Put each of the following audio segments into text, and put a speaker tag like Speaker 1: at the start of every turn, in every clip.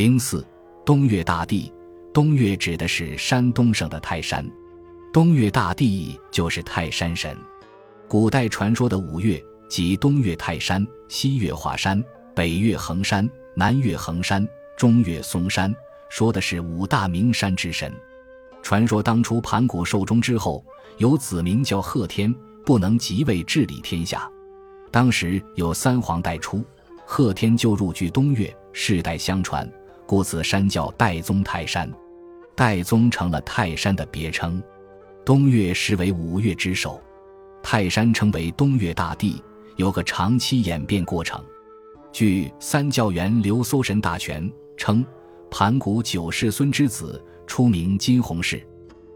Speaker 1: 零四，东岳大帝。东岳指的是山东省的泰山，东岳大帝就是泰山神。古代传说的五岳，即东岳泰山、西岳华山、北岳衡山、南岳衡山、中岳嵩山，说的是五大名山之神。传说当初盘古寿终之后，有子名叫贺天，不能即位治理天下。当时有三皇代出，贺天就入居东岳，世代相传。故此山叫岱宗泰山，岱宗成了泰山的别称。东岳实为五岳之首，泰山称为东岳大帝，有个长期演变过程。据三教源流搜神大全称，盘古九世孙之子，初名金洪氏。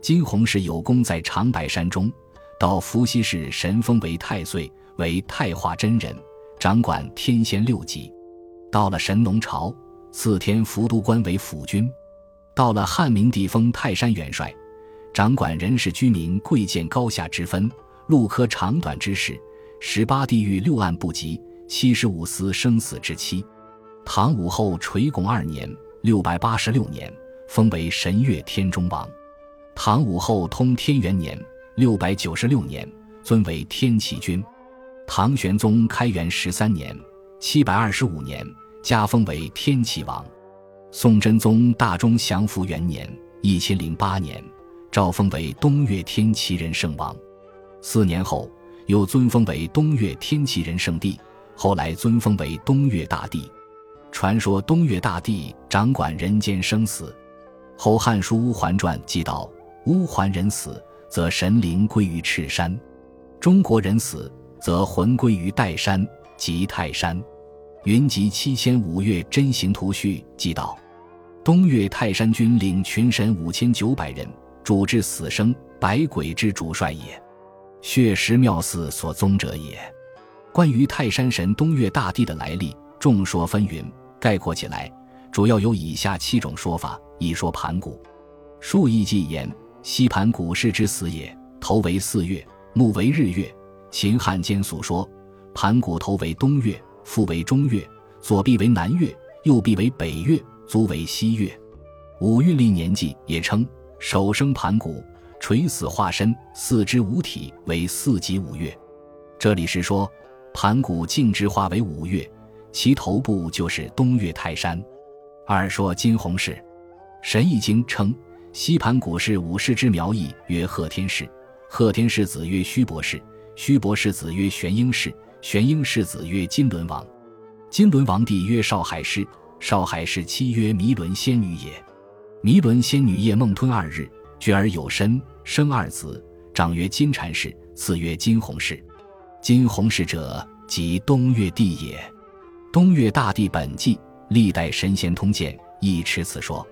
Speaker 1: 金洪氏有功在长白山中，到伏羲氏神封为太岁，为太化真人，掌管天仙六级。到了神农朝。赐天福都官为辅军，到了汉明帝封泰山元帅，掌管人事居民贵贱高下之分、禄科长短之事，十八地狱六案不及，七十五司生死之期。唐武后垂拱二年（六百八十六年），封为神岳天中王。唐武后通天元年（六百九十六年），尊为天启君。唐玄宗开元十三年（七百二十五年）。加封为天齐王，宋真宗大中祥符元年（一千零八年），诏封为东岳天齐仁圣王。四年后，又尊封为东岳天齐仁圣帝，后来尊封为东岳大帝。传说东岳大帝掌管人间生死。后《汉书·乌桓传》记道：“乌桓人死，则神灵归于赤山；中国人死，则魂归于岱山即泰山。”云集七千五岳真行图序记道，东岳泰山君领群神五千九百人，主治死生，百鬼之主帅也，血石庙寺所宗者也。关于泰山神东岳大帝的来历，众说纷纭，概括起来，主要有以下七种说法：一说盘古，数亿纪言，西盘古氏之死也，头为四岳，目为日月。秦汉间所说，盘古头为东岳。腹为中岳，左臂为南岳，右臂为北岳，足为西岳。五运历年纪也称首生盘古，垂死化身，四肢五体为四级五岳。这里是说盘古径直化为五岳，其头部就是东岳泰山。二说金洪氏，《神异经》称西盘古是五世之苗裔，曰贺天氏。贺天氏子曰虚伯氏，虚伯氏子曰玄英氏。玄英世子曰金轮王，金轮王帝曰少海氏，少海氏妻曰弥伦仙女也。弥伦仙女夜梦吞二日，觉而有身，生二子，长曰金蝉氏，次曰金鸿氏。金鸿氏者，即东岳帝也。东岳大帝本纪，历代神仙通鉴亦持此说。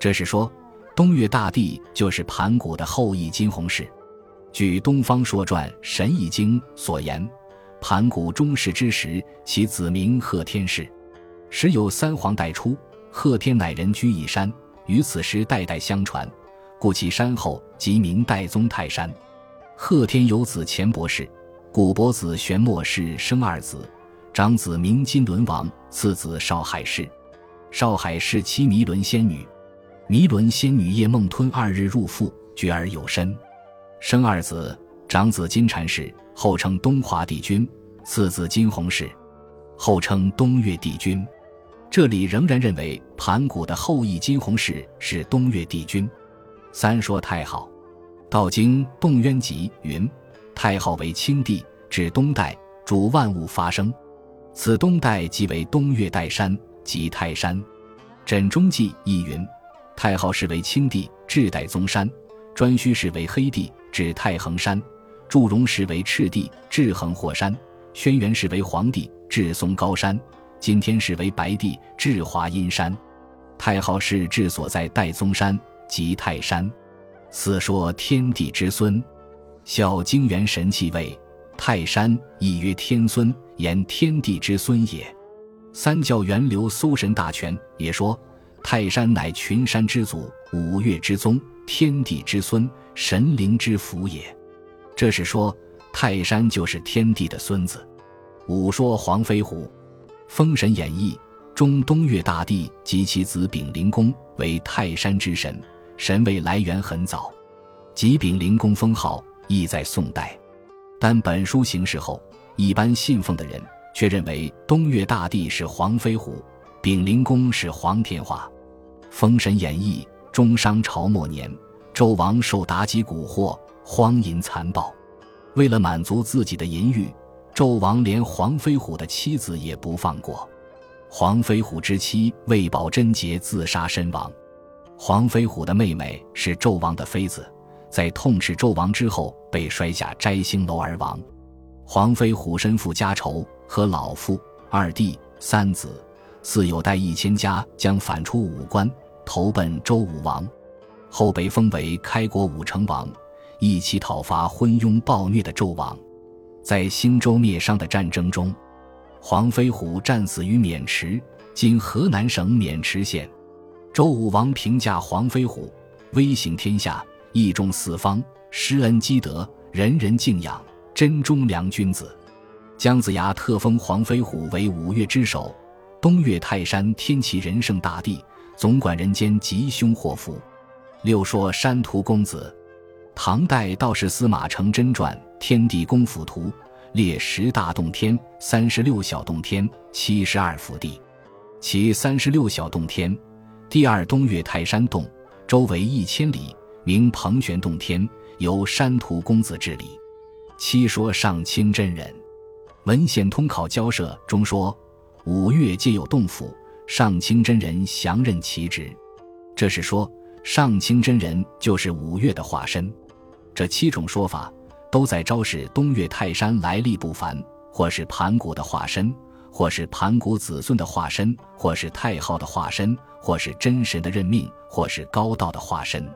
Speaker 1: 这是说，东岳大帝就是盘古的后裔金鸿氏。据《东方说传·神异经》所言。盘古中世之时，其子名贺天氏。时有三皇代出，贺天乃人居一山，于此时代代相传，故其山后即名代宗泰山。贺天有子钱伯氏，古伯子玄墨氏生二子，长子名金轮王，次子少海氏。少海氏妻弥伦仙女，弥伦仙女夜梦吞二日入腹，觉而有身，生二子，长子金蝉氏。后称东华帝君，次子金鸿氏，后称东岳帝君。这里仍然认为盘古的后裔金鸿氏是东岳帝君。三说太昊，《道经·洞渊集》云：“太昊为青帝，指东代，主万物发生。此东代即为东岳岱山，即泰山。”《枕中记》亦云：“太昊是为青帝，至岱宗山；颛顼氏为黑帝，指太衡山。”祝融氏为赤帝，制衡霍山；轩辕氏为黄帝，制嵩高山；今天氏为白帝，制华阴山；太昊氏治所在岱宗山，即泰山。四说天地之孙，孝经元神气位，泰山亦曰天孙，言天地之孙也。三教源流搜神大全也说，泰山乃群山之祖，五岳之宗，天地之孙，神灵之福也。这是说，泰山就是天帝的孙子。五说黄飞虎，《封神演义》中东岳大帝及其子丙灵公为泰山之神，神位来源很早，即丙灵公封号亦在宋代。但本书形式后，一般信奉的人却认为东岳大帝是黄飞虎，丙灵公是黄天化。《封神演义》中，商朝末年，周王受妲己蛊惑，荒淫残暴，为了满足自己的淫欲，纣王连黄飞虎的妻子也不放过。黄飞虎之妻为保贞洁自杀身亡。黄飞虎的妹妹是纣王的妃子。在痛斥纣王之后，被摔下摘星楼而亡。黄飞虎身负家仇，和老父、二弟、三子、四有带一千家，将反出武关，投奔周武王，后被封为开国武成王，一起讨伐昏庸暴虐的纣王。在兴周灭商的战争中，黄飞虎战死于渑池（今河南省渑池县）。周武王评价黄飞虎，威行天下。义重四方，施恩积德，人人敬仰，真忠良君子。姜子牙特封黄飞虎为五岳之首，东岳泰山天齐仁圣大帝，总管人间吉凶祸福。六说山图公子，唐代道士司马承祯传《天地公府图》，列十大洞天，三十六小洞天，七十二福地。其三十六小洞天，第二东岳泰山洞，周围一千里。名彭玄洞天，由山图公子治理。七说上清真人，文献通考交涉中说，五岳皆有洞府，上清真人详任其职。这是说上清真人就是五岳的化身。这七种说法都在昭示东岳泰山来历不凡，或是盘古的化身，或是盘古子孙的化身，或是太昊的化身，或是真神的任命，或是高道的化身。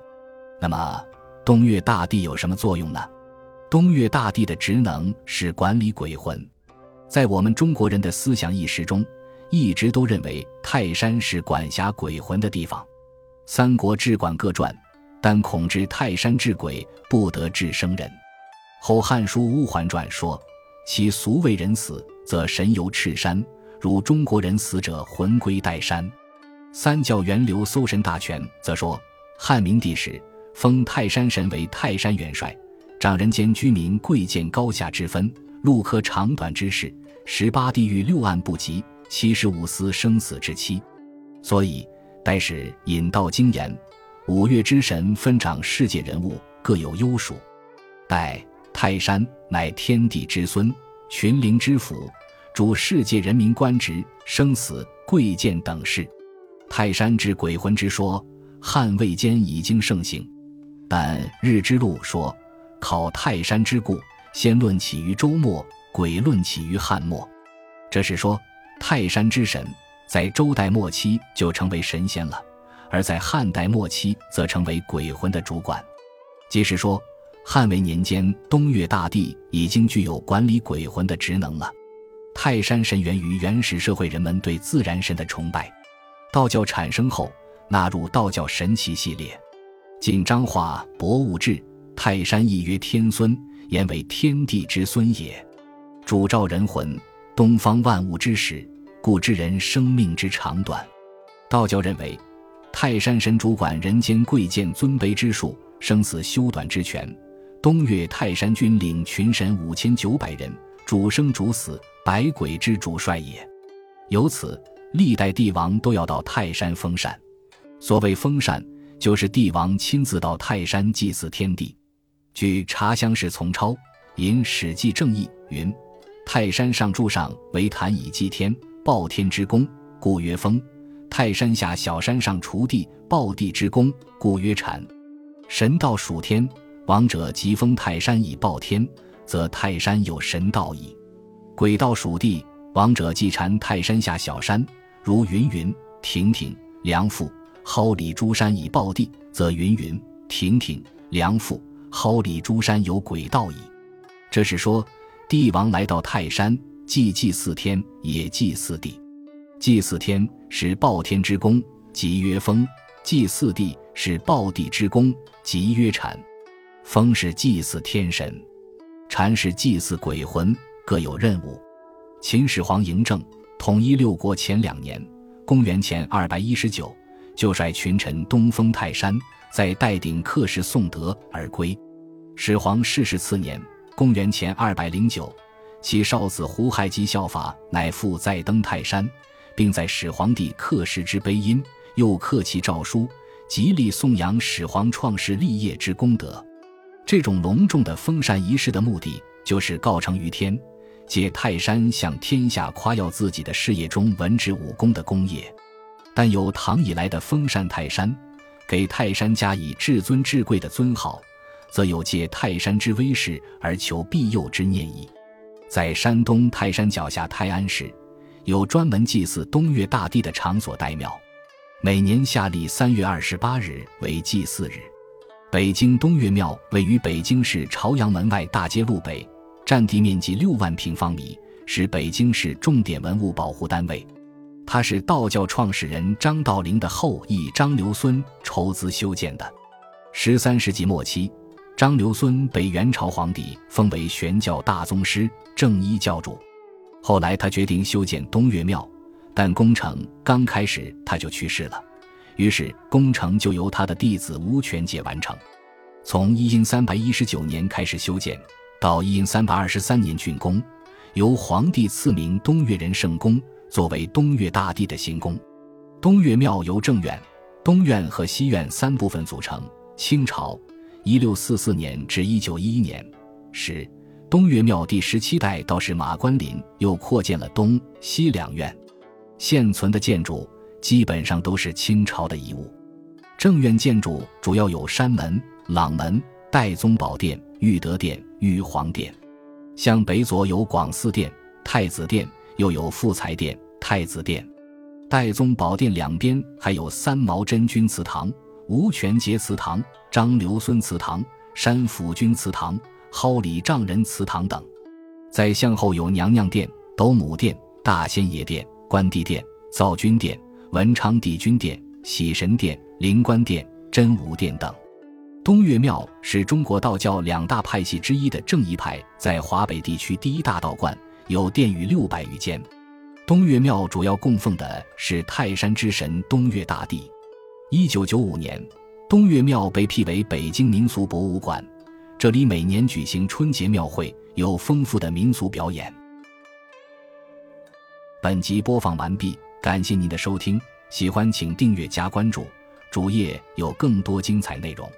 Speaker 1: 那么，东岳大帝有什么作用呢？东岳大帝的职能是管理鬼魂。在我们中国人的思想意识中，一直都认为泰山是管辖鬼魂的地方。《三国志》管各传，但恐治泰山治鬼，不得治生人。后《汉书·乌桓传》说：“其俗为人死，则神游赤山，如中国人死者魂归岱山。”三教源流搜神大全则说：“汉明帝时。”封泰山神为泰山元帅，掌人间居民贵贱高下之分、路客长短之事、十八地狱六案不及、七十五司生死之期。所以，待是引道经言，五岳之神分掌世界人物，各有优属。待泰山乃天地之孙，群灵之府，主世界人民官职、生死、贵贱等事。泰山之鬼魂之说，汉魏间已经盛行。但日之路说，考泰山之故，先论起于周末，鬼论起于汉末。这是说，泰山之神在周代末期就成为神仙了，而在汉代末期则成为鬼魂的主管。即是说，汉魏年间，东岳大帝已经具有管理鬼魂的职能了。泰山神源于原始社会人们对自然神的崇拜，道教产生后纳入道教神奇系列。晋彰化《博物志》，泰山亦曰天孙，言为天地之孙也，主召人魂，东方万物之始，故知人生命之长短。道教认为，泰山神主管人间贵贱尊卑之术，生死修短之权。东岳泰山君领群神五千九百人，主生主死，百鬼之主帅也。由此，历代帝王都要到泰山封禅。所谓封禅。就是帝王亲自到泰山祭祀天地。据《茶香氏从抄》引《史记正义》云：“泰山上柱上为坛以祭天，报天之功，故曰封；泰山下小山上锄地，报地之功，故曰禅。神道属天，王者即封泰山以报天，则泰山有神道矣。鬼道属地，王者即缠泰山下小山，如云云、亭亭、梁父。”蒿里诸山以报地，则云云亭亭梁父；蒿里诸山有鬼道矣。这是说，帝王来到泰山，既祭祀天，也祭祀地。祭祀天是报天之功，即曰封；祭祀地是报地之功，即曰禅。封是祭祀天神，禅是祭祀鬼魂，各有任务。秦始皇嬴政统一六国前两年。公元前二百一十九，就率群臣东封泰山，在代鼎刻石颂德而归。始皇逝世次年，公元前二百零九，其少子胡亥基效法，乃复再登泰山，并在始皇帝刻石之碑阴，又刻其诏书，极力颂扬始皇创世立业之功德。这种隆重的封禅仪式的目的，就是告成于天。借泰山向天下夸耀自己的事业中文治武功的功业，但有唐以来的封禅泰山，给泰山加以至尊至贵的尊号，则有借泰山之威势而求庇佑之念意。在山东泰山脚下泰安市，有专门祭祀东岳大帝的场所岱庙，每年夏历三月二十八日为祭祀日。北京东岳庙位于北京市朝阳门外大街路北。占地面积六万平方米，是北京市重点文物保护单位。它是道教创始人张道陵的后裔张留孙筹资修建的。十三世纪末期，张留孙被元朝皇帝封为玄教大宗师、正一教主。后来他决定修建东岳庙，但工程刚开始他就去世了，于是工程就由他的弟子吴权解完成。从一因三百一十九年开始修建。到一因三百二十三年竣工，由皇帝赐名东岳仁圣宫，作为东岳大帝的行宫。东岳庙由正院、东院和西院三部分组成。清朝一六四四年至一九一一年时，东岳庙第十七代道士马关林又扩建了东西两院。现存的建筑基本上都是清朝的遗物。正院建筑主要有山门、朗门、代宗宝殿。玉德殿、玉皇殿，向北左有广嗣殿、太子殿，又有富财殿、太子殿。代宗宝殿两边还有三毛真君祠堂、吴权节祠堂、张留孙祠堂、山府君祠堂、蒿里丈人祠堂等。在向后有娘娘殿、斗母殿、大仙爷殿、关帝殿、造君殿、文昌帝君殿、喜神殿、灵官殿、真武殿等。东岳庙是中国道教两大派系之一的正一派，在华北地区第一大道观，有殿宇六百余间。东岳庙主要供奉的是泰山之神东岳大帝。一九九五年，东岳庙被辟为北京民俗博物馆，这里每年举行春节庙会，有丰富的民俗表演。本集播放完毕，感谢您的收听，喜欢请订阅加关注，主页有更多精彩内容。